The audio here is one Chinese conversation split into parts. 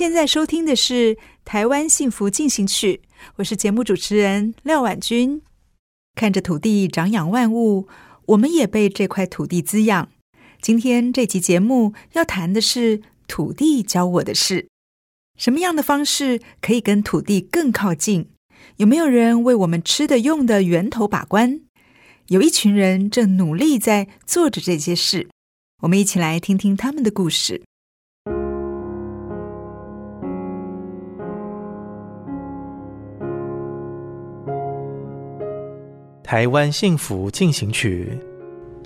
现在收听的是《台湾幸福进行曲》，我是节目主持人廖婉君。看着土地长养万物，我们也被这块土地滋养。今天这集节目要谈的是土地教我的事。什么样的方式可以跟土地更靠近？有没有人为我们吃的用的源头把关？有一群人正努力在做着这些事。我们一起来听听他们的故事。台湾幸福进行曲，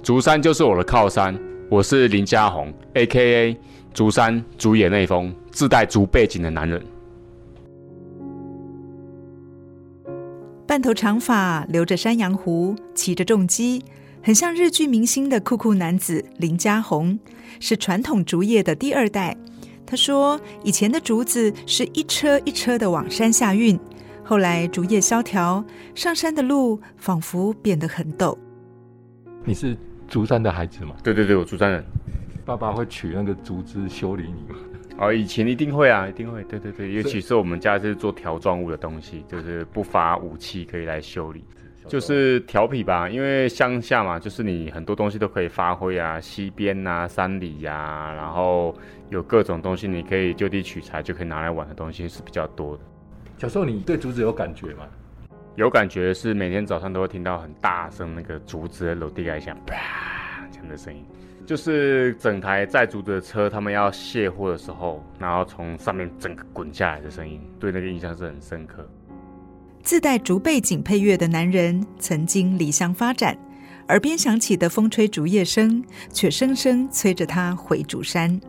竹山就是我的靠山。我是林家宏，A.K.A. 竹山竹野内丰，自带竹背景的男人。半头长发，留着山羊胡，骑着重机，很像日剧明星的酷酷男子林家宏，是传统竹业的第二代。他说，以前的竹子是一车一车的往山下运。后来竹叶萧条，上山的路仿佛变得很陡。你是竹山的孩子吗？对对对，我竹山人。爸爸会取那个竹枝修理你吗？哦，以前一定会啊，一定会。对对对，尤其是我们家是做条状物的东西，就是不乏武器可以来修理，就是调皮吧。因为乡下嘛，就是你很多东西都可以发挥啊，溪边啊、山里呀、啊，然后有各种东西你可以就地取材就可以拿来玩的东西是比较多的。小时候你对竹子有感觉吗？有感觉，是每天早上都会听到很大声那个竹子的楼梯盖响啪这样的声音，就是整台载竹子的车，他们要卸货的时候，然后从上面整个滚下来的声音，对那个印象是很深刻。自带竹背景配乐的男人曾经离乡发展，耳边响起的风吹竹叶声，却声声催着他回竹山。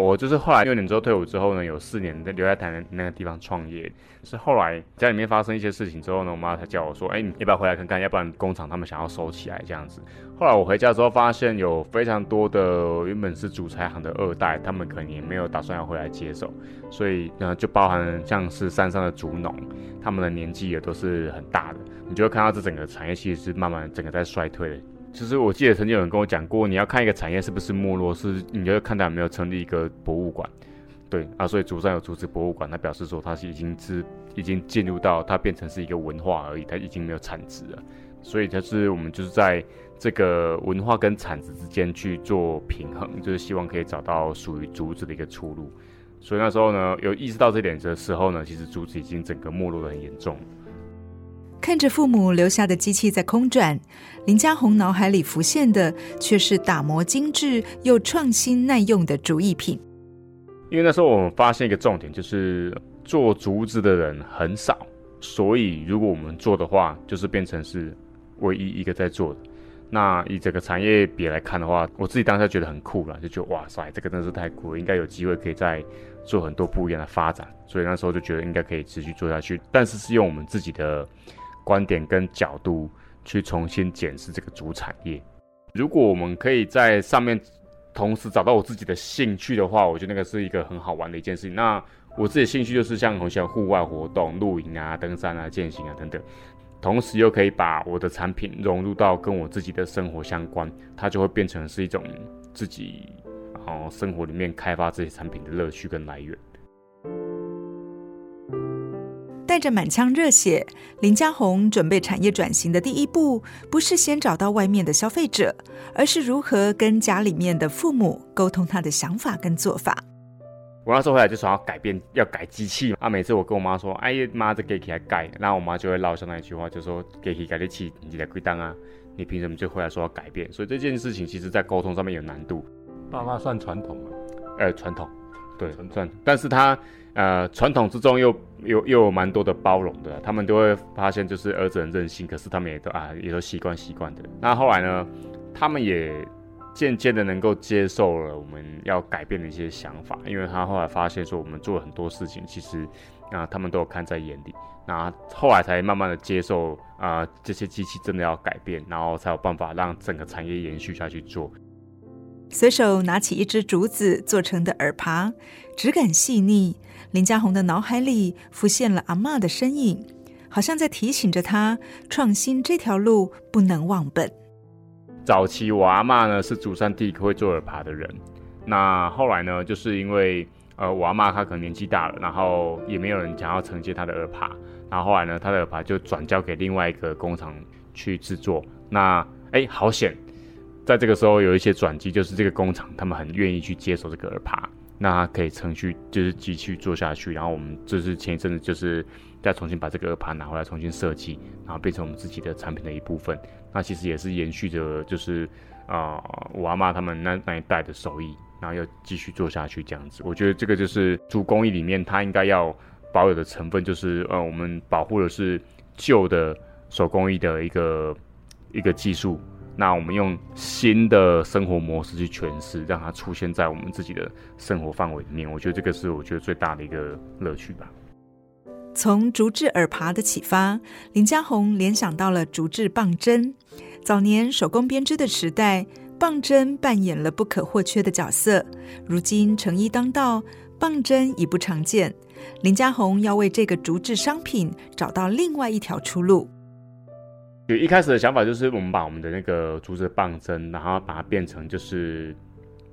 我就是后来六年之后退伍之后呢，有四年在留在台南那个地方创业。是后来家里面发生一些事情之后呢，我妈才叫我说：“哎，你要不要回来看看？要不然工厂他们想要收起来这样子。”后来我回家之后发现有非常多的原本是竹材行的二代，他们可能也没有打算要回来接手，所以呢，就包含像是山上的竹农，他们的年纪也都是很大的。你就会看到这整个产业其实是慢慢整个在衰退的。其实我记得曾经有人跟我讲过，你要看一个产业是不是没落，是你要看它有没有成立一个博物馆，对啊，所以竹山有竹子博物馆，它表示说它是已经是已经进入到它变成是一个文化而已，它已经没有产值了，所以就是我们就是在这个文化跟产值之间去做平衡，就是希望可以找到属于竹子的一个出路。所以那时候呢，有意识到这点的时候呢，其实竹子已经整个没落得很严重。看着父母留下的机器在空转，林家宏脑海里浮现的却是打磨精致又创新耐用的竹艺品。因为那时候我们发现一个重点，就是做竹子的人很少，所以如果我们做的话，就是变成是唯一一个在做的。那以这个产业别来看的话，我自己当时觉得很酷了，就觉得哇塞，这个真的是太酷了，应该有机会可以再做很多不一样的发展。所以那时候就觉得应该可以持续做下去，但是是用我们自己的。观点跟角度去重新检视这个主产业。如果我们可以在上面同时找到我自己的兴趣的话，我觉得那个是一个很好玩的一件事情。那我自己的兴趣就是像很喜欢户外活动、露营啊、登山啊、健行啊等等，同时又可以把我的产品融入到跟我自己的生活相关，它就会变成是一种自己然后生活里面开发这些产品的乐趣跟来源。带着满腔热血，林家宏准备产业转型的第一步，不是先找到外面的消费者，而是如何跟家里面的父母沟通他的想法跟做法。我那时候回来就想要改变，要改机器。啊，每次我跟我妈说，哎呀妈，这机器还改，然后我妈就会唠上那一句话，就说机器改的起，你来归档啊，你凭什么就回来说要改变？所以这件事情其实在沟通上面有难度。爸妈算传统吗？呃，传统，对，算，但是他呃传统之中又又又有蛮多的包容的，他们都会发现就是儿子很任性，可是他们也都啊也都习惯习惯的。那后来呢，他们也。渐渐的能够接受了我们要改变的一些想法，因为他后来发现说我们做了很多事情，其实啊他们都有看在眼里，那后来才慢慢的接受啊这些机器真的要改变，然后才有办法让整个产业延续下去做。随手拿起一只竹子做成的耳耙，质感细腻，林嘉宏的脑海里浮现了阿嬷的身影，好像在提醒着他，创新这条路不能忘本。早期我阿嬷呢是祖上第一个会做耳耙的人，那后来呢，就是因为呃我阿嬷她可能年纪大了，然后也没有人想要承接她的耳耙，然后后来呢，她的耳耙就转交给另外一个工厂去制作。那哎，好险，在这个时候有一些转机，就是这个工厂他们很愿意去接手这个耳耙，那可以程序就是继续做下去。然后我们就是前一阵子就是再重新把这个耳耙拿回来重新设计，然后变成我们自己的产品的一部分。那其实也是延续着，就是啊、呃，我阿妈他们那那一代的手艺，然后要继续做下去这样子。我觉得这个就是竹工艺里面它应该要保有的成分，就是呃，我们保护的是旧的手工艺的一个一个技术，那我们用新的生活模式去诠释，让它出现在我们自己的生活范围里面。我觉得这个是我觉得最大的一个乐趣吧。从竹制耳耙的启发，林嘉鸿联想到了竹制棒针。早年手工编织的时代，棒针扮演了不可或缺的角色。如今成衣当道，棒针已不常见。林嘉鸿要为这个竹制商品找到另外一条出路。就一开始的想法就是，我们把我们的那个竹子棒针，然后把它变成就是，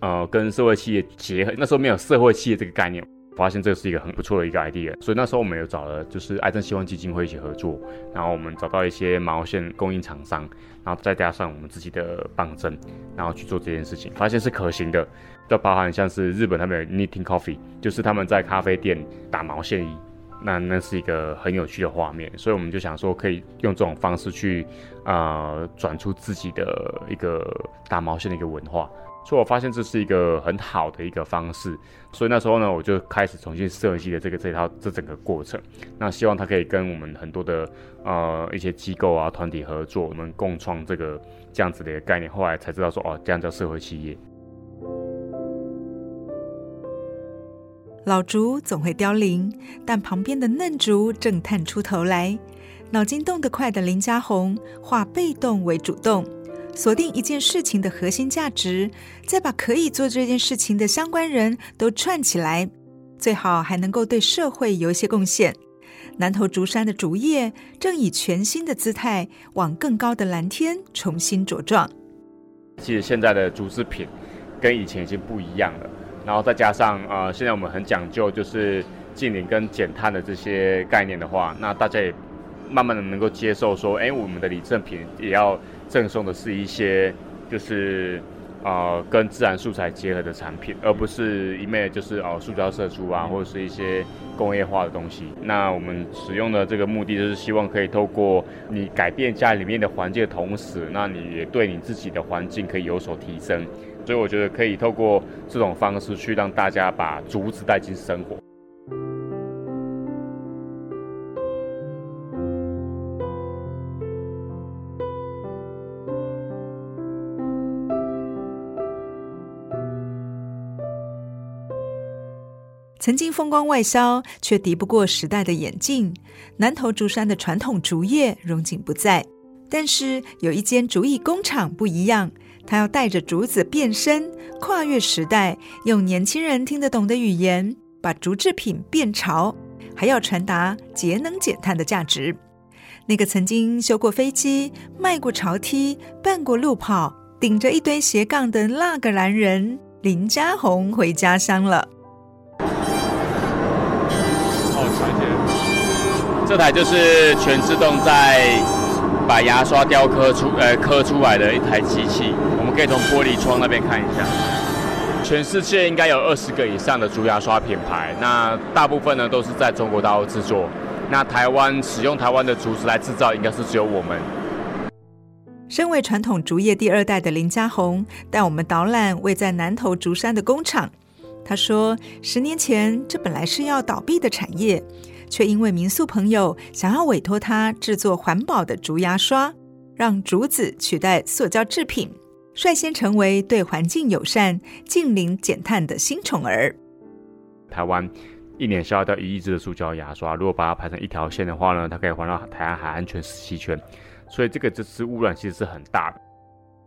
呃，跟社会企业结合。那时候没有社会企业这个概念。发现这是一个很不错的一个 idea，所以那时候我们有找了就是爱正希望基金会一起合作，然后我们找到一些毛线供应厂商，然后再加上我们自己的棒针，然后去做这件事情，发现是可行的。就包含像是日本他们有 knitting coffee，就是他们在咖啡店打毛线衣，那那是一个很有趣的画面，所以我们就想说可以用这种方式去呃转出自己的一个打毛线的一个文化。所以我发现这是一个很好的一个方式，所以那时候呢，我就开始重新设计了这个这套这整个过程。那希望它可以跟我们很多的呃一些机构啊团体合作，我们共创这个这样子的一个概念。后来才知道说哦，这样叫社会企业。老竹总会凋零，但旁边的嫩竹正探出头来。脑筋动得快的林家红，化被动为主动。锁定一件事情的核心价值，再把可以做这件事情的相关人都串起来，最好还能够对社会有一些贡献。南投竹山的竹叶正以全新的姿态往更高的蓝天重新茁壮。其实现在的竹制品跟以前已经不一样了，然后再加上呃，现在我们很讲究就是净零跟减碳的这些概念的话，那大家也慢慢的能够接受说，哎，我们的礼赠品也要。赠送的是一些，就是呃跟自然素材结合的产品，而不是一昧就是哦塑胶射出啊，或者是一些工业化的东西。那我们使用的这个目的就是希望可以透过你改变家里面的环境的同时，那你也对你自己的环境可以有所提升。所以我觉得可以透过这种方式去让大家把竹子带进生活。曾经风光外销，却敌不过时代的演进。南投竹山的传统竹业荣景不再，但是有一间竹艺工厂不一样，它要带着竹子变身，跨越时代，用年轻人听得懂的语言，把竹制品变潮，还要传达节能减碳的价值。那个曾经修过飞机、卖过潮梯、办过路跑、顶着一堆斜杠的那个男人林嘉宏回家乡了。这台就是全自动在把牙刷雕刻出呃刻出来的一台机器，我们可以从玻璃窗那边看一下。全世界应该有二十个以上的竹牙刷品牌，那大部分呢都是在中国大陆制作。那台湾使用台湾的竹子来制造，应该是只有我们。身为传统竹业第二代的林家宏，带我们导览位在南投竹山的工厂。他说，十年前这本来是要倒闭的产业，却因为民宿朋友想要委托他制作环保的竹牙刷，让竹子取代塑胶制品，率先成为对环境友善、近零减碳的新宠儿。台湾一年消耗掉一亿支的塑胶牙刷，如果把它排成一条线的话呢，它可以环绕台湾海岸全十七圈，所以这个这次污染其实是很大的。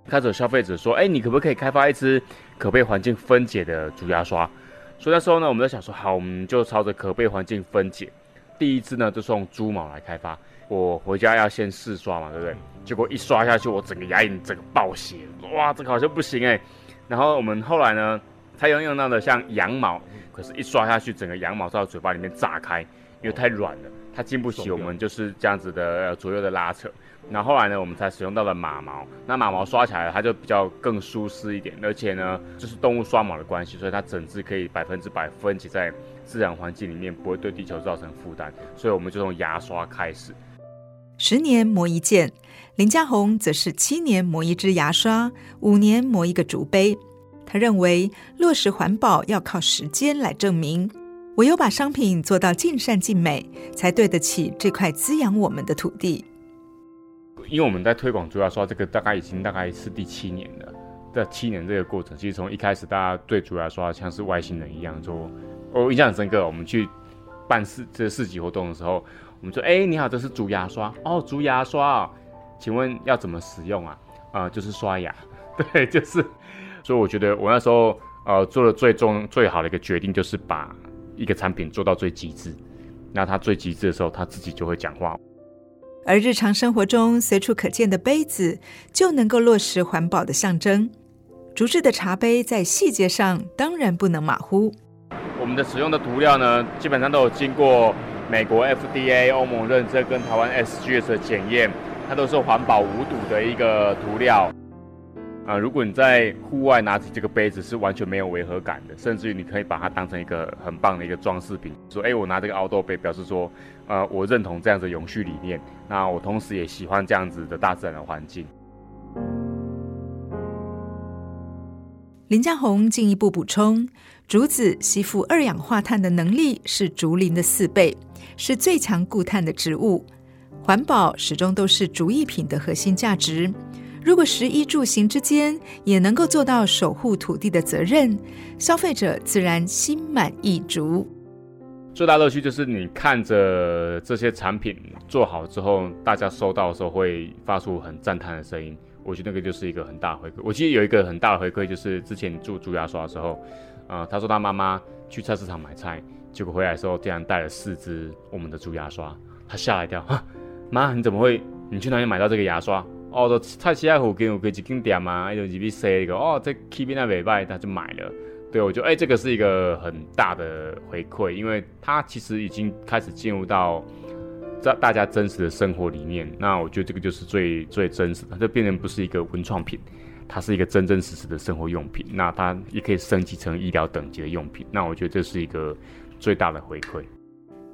开始有消费者说：“哎，你可不可以开发一支可被环境分解的竹牙刷？”所以那时候呢，我们在想说：“好，我们就朝着可被环境分解。”第一支呢，就是用猪毛来开发。我回家要先试刷嘛，对不对？结果一刷下去，我整个牙龈整个爆血，哇，这个好像不行哎。然后我们后来呢，他用用到的像羊毛，可是一刷下去，整个羊毛在嘴巴里面炸开，因为太软了，它经不起我们就是这样子的左右的拉扯。然后后来呢，我们才使用到了马毛。那马毛刷起来，它就比较更舒适一点，而且呢，就是动物刷毛的关系，所以它整只可以百分之百分解在自然环境里面，不会对地球造成负担。所以我们就从牙刷开始。十年磨一剑，林家宏则是七年磨一支牙刷，五年磨一个竹杯。他认为落实环保要靠时间来证明，唯有把商品做到尽善尽美，才对得起这块滋养我们的土地。因为我们在推广竹牙刷，这个大概已经大概是第七年了。在七年这个过程，其实从一开始大家对竹牙刷像是外星人一样，说我印象很深刻。我们去办市这市集活动的时候，我们说：“哎，你好，这是竹牙刷哦，竹牙刷，请问要怎么使用啊？啊、就是刷牙，对，就是。所以我觉得我那时候呃做的最重最好的一个决定，就是把一个产品做到最极致。那它最极致的时候，它自己就会讲话。”而日常生活中随处可见的杯子，就能够落实环保的象征。竹制的茶杯在细节上当然不能马虎。我们的使用的涂料呢，基本上都有经过美国 FDA、欧盟认证跟台湾 SGS 的检验，它都是环保无毒的一个涂料。啊、如果你在户外拿起这个杯子，是完全没有违和感的，甚至于你可以把它当成一个很棒的一个装饰品。说，哎，我拿这个凹豆杯，表示说，呃，我认同这样子的永续理念。那我同时也喜欢这样子的大自然的环境。林家宏进一步补充，竹子吸附二氧化碳的能力是竹林的四倍，是最强固碳的植物。环保始终都是竹艺品的核心价值。如果食衣住行之间也能够做到守护土地的责任，消费者自然心满意足。最大乐趣就是你看着这些产品做好之后，大家收到的时候会发出很赞叹的声音。我觉得那个就是一个很大的回馈。我记得有一个很大的回馈，就是之前做竹牙刷的时候，呃，他说他妈妈去菜市场买菜，结果回来的时候竟然带了四支我们的猪牙刷，他吓了一跳，哈，妈，你怎么会？你去哪里买到这个牙刷？哦，就菜市场附近有个一间店嘛，就入去试一个，哦，这气味那礼拜，他就买了。对，我觉得哎，这个是一个很大的回馈，因为他其实已经开始进入到在大家真实的生活里面。那我觉得这个就是最最真实的，它就变成不是一个文创品，它是一个真真实实的生活用品。那它也可以升级成医疗等级的用品。那我觉得这是一个最大的回馈。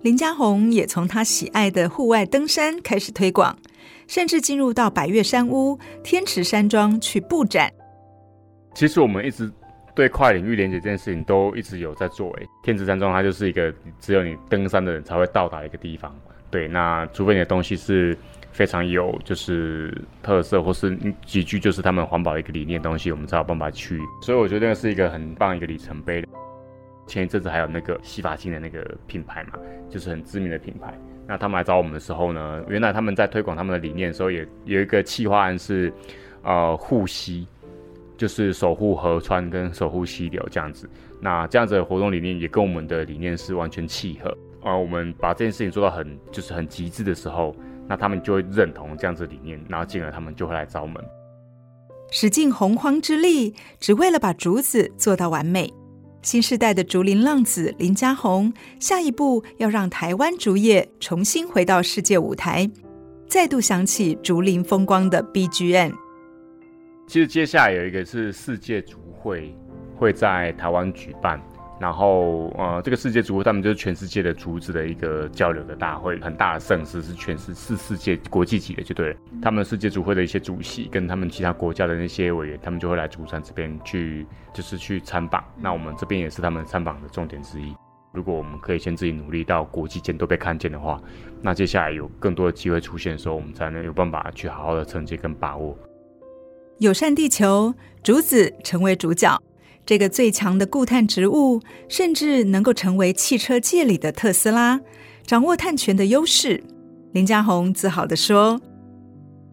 林家宏也从他喜爱的户外登山开始推广。甚至进入到百越山屋、天池山庄去布展。其实我们一直对跨领域连接这件事情都一直有在做。哎，天池山庄它就是一个只有你登山的人才会到达的一个地方。对，那除非你的东西是非常有就是特色，或是极具就是他们环保的一个理念东西，我们才有办法去。所以我觉得那个是一个很棒一个里程碑。前一阵子还有那个洗发精的那个品牌嘛，就是很知名的品牌。那他们来找我们的时候呢，原来他们在推广他们的理念的时候，也有一个企划案是，呃，护溪，就是守护河川跟守护溪流这样子。那这样子的活动理念也跟我们的理念是完全契合。呃，我们把这件事情做到很就是很极致的时候，那他们就会认同这样子理念，然后进而他们就会来找我们，使尽洪荒之力，只为了把竹子做到完美。新时代的竹林浪子林家宏，下一步要让台湾竹业重新回到世界舞台，再度响起竹林风光的 BGM。其实接下来有一个是世界竹会。会在台湾举办。然后，呃，这个世界竹会，他们就是全世界的竹子的一个交流的大会，很大的盛事，是全是是世界国际级的，就对了。他们世界竹会的一些主席跟他们其他国家的那些委员，他们就会来竹山这边去，就是去参访。那我们这边也是他们参访的重点之一。如果我们可以先自己努力到国际间都被看见的话，那接下来有更多的机会出现的时候，我们才能有办法去好好的承接跟把握。友善地球，竹子成为主角。这个最强的固碳植物，甚至能够成为汽车界里的特斯拉，掌握碳权的优势。林嘉宏自豪地说：“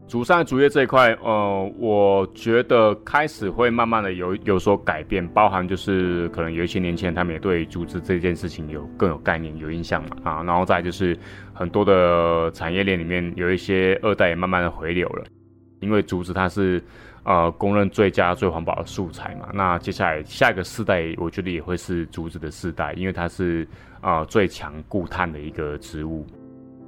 竹上竹业这一块，呃，我觉得开始会慢慢的有有所改变，包含就是可能有一些年轻人他们也对竹子这件事情有更有概念、有印象嘛啊，然后再就是很多的产业链里面有一些二代也慢慢的回流了，因为竹子它是。”呃，公认最佳、最环保的素材嘛。那接下来下一个世代，我觉得也会是竹子的世代，因为它是呃最强固碳的一个植物。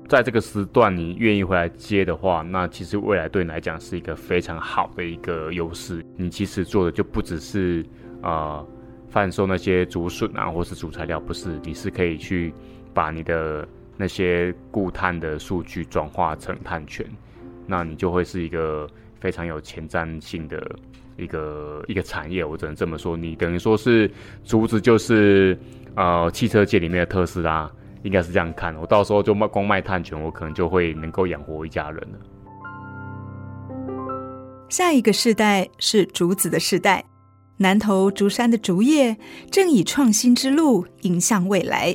在这个时段，你愿意回来接的话，那其实未来对你来讲是一个非常好的一个优势。你其实做的就不只是呃贩售那些竹笋啊，或是竹材料，不是，你是可以去把你的那些固碳的数据转化成碳权，那你就会是一个。非常有前瞻性的一个一个产业，我只能这么说。你等于说是竹子，就是呃汽车界里面的特斯拉，应该是这样看。我到时候就卖光卖碳权，我可能就会能够养活一家人了。下一个世代是竹子的世代，南投竹山的竹业正以创新之路迎向未来。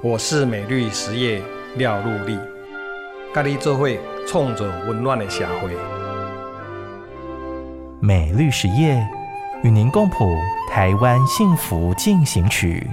我是美绿实业廖陆立，甲你做伙创造温暖的社会。美绿实业与您共谱台湾幸福进行曲。